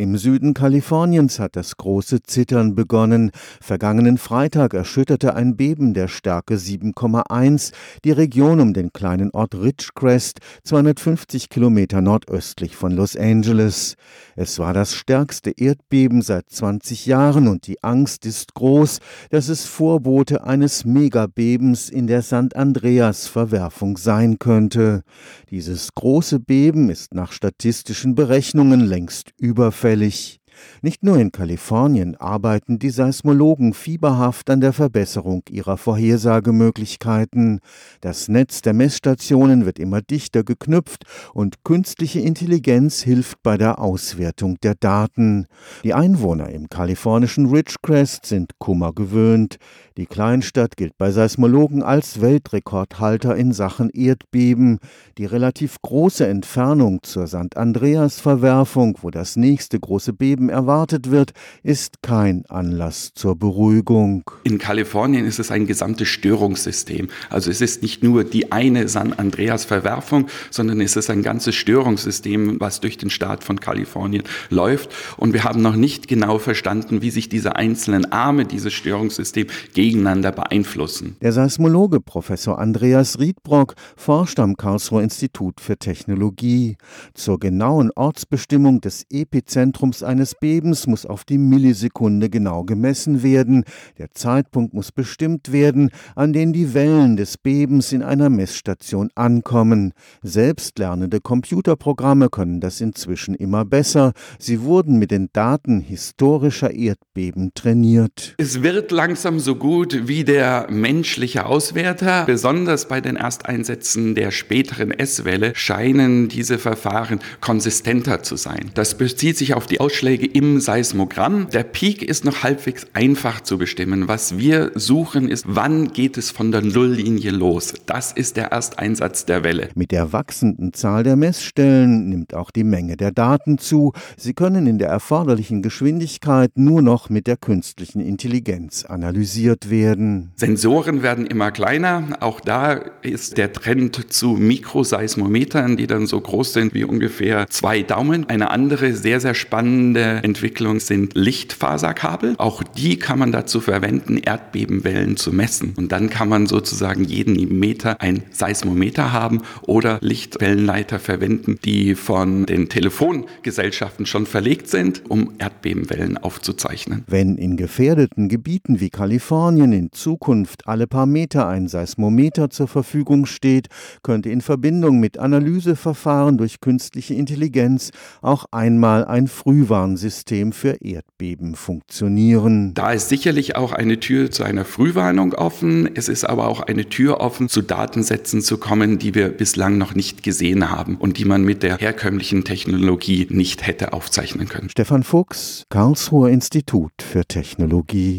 Im Süden Kaliforniens hat das große Zittern begonnen. Vergangenen Freitag erschütterte ein Beben der Stärke 7,1 die Region um den kleinen Ort Ridgecrest, 250 Kilometer nordöstlich von Los Angeles. Es war das stärkste Erdbeben seit 20 Jahren und die Angst ist groß, dass es Vorbote eines Megabebens in der St. Andreas Verwerfung sein könnte. Dieses große Beben ist nach statistischen Berechnungen längst überfällig auffällig. Nicht nur in Kalifornien arbeiten die Seismologen fieberhaft an der Verbesserung ihrer Vorhersagemöglichkeiten. Das Netz der Messstationen wird immer dichter geknüpft und künstliche Intelligenz hilft bei der Auswertung der Daten. Die Einwohner im kalifornischen Ridgecrest sind Kummer gewöhnt. Die Kleinstadt gilt bei Seismologen als Weltrekordhalter in Sachen Erdbeben. Die relativ große Entfernung zur St. Andreas-Verwerfung, wo das nächste große Beben erwartet wird, ist kein Anlass zur Beruhigung. In Kalifornien ist es ein gesamtes Störungssystem. Also es ist nicht nur die eine San Andreas-Verwerfung, sondern es ist ein ganzes Störungssystem, was durch den Staat von Kalifornien läuft. Und wir haben noch nicht genau verstanden, wie sich diese einzelnen Arme dieses Störungssystems gegeneinander beeinflussen. Der Seismologe Professor Andreas Riedbrock forscht am Karlsruher Institut für Technologie. Zur genauen Ortsbestimmung des Epizentrums eines Bebens muss auf die Millisekunde genau gemessen werden. Der Zeitpunkt muss bestimmt werden, an den die Wellen des Bebens in einer Messstation ankommen. Selbstlernende Computerprogramme können das inzwischen immer besser. Sie wurden mit den Daten historischer Erdbeben trainiert. Es wird langsam so gut wie der menschliche Auswerter. Besonders bei den Ersteinsätzen der späteren S-Welle scheinen diese Verfahren konsistenter zu sein. Das bezieht sich auf die Ausschläge im Seismogramm. Der Peak ist noch halbwegs einfach zu bestimmen. Was wir suchen ist, wann geht es von der Nulllinie los? Das ist der Ersteinsatz der Welle. Mit der wachsenden Zahl der Messstellen nimmt auch die Menge der Daten zu. Sie können in der erforderlichen Geschwindigkeit nur noch mit der künstlichen Intelligenz analysiert werden. Sensoren werden immer kleiner. Auch da ist der Trend zu Mikroseismometern, die dann so groß sind wie ungefähr zwei Daumen. Eine andere sehr, sehr spannende Entwicklung sind Lichtfaserkabel. Auch die kann man dazu verwenden, Erdbebenwellen zu messen. Und dann kann man sozusagen jeden Meter ein Seismometer haben oder Lichtwellenleiter verwenden, die von den Telefongesellschaften schon verlegt sind, um Erdbebenwellen aufzuzeichnen. Wenn in gefährdeten Gebieten wie Kalifornien in Zukunft alle paar Meter ein Seismometer zur Verfügung steht, könnte in Verbindung mit Analyseverfahren durch künstliche Intelligenz auch einmal ein Frühwarnsystem System für Erdbeben funktionieren. Da ist sicherlich auch eine Tür zu einer Frühwarnung offen. Es ist aber auch eine Tür offen, zu Datensätzen zu kommen, die wir bislang noch nicht gesehen haben und die man mit der herkömmlichen Technologie nicht hätte aufzeichnen können. Stefan Fuchs, Karlsruher Institut für Technologie.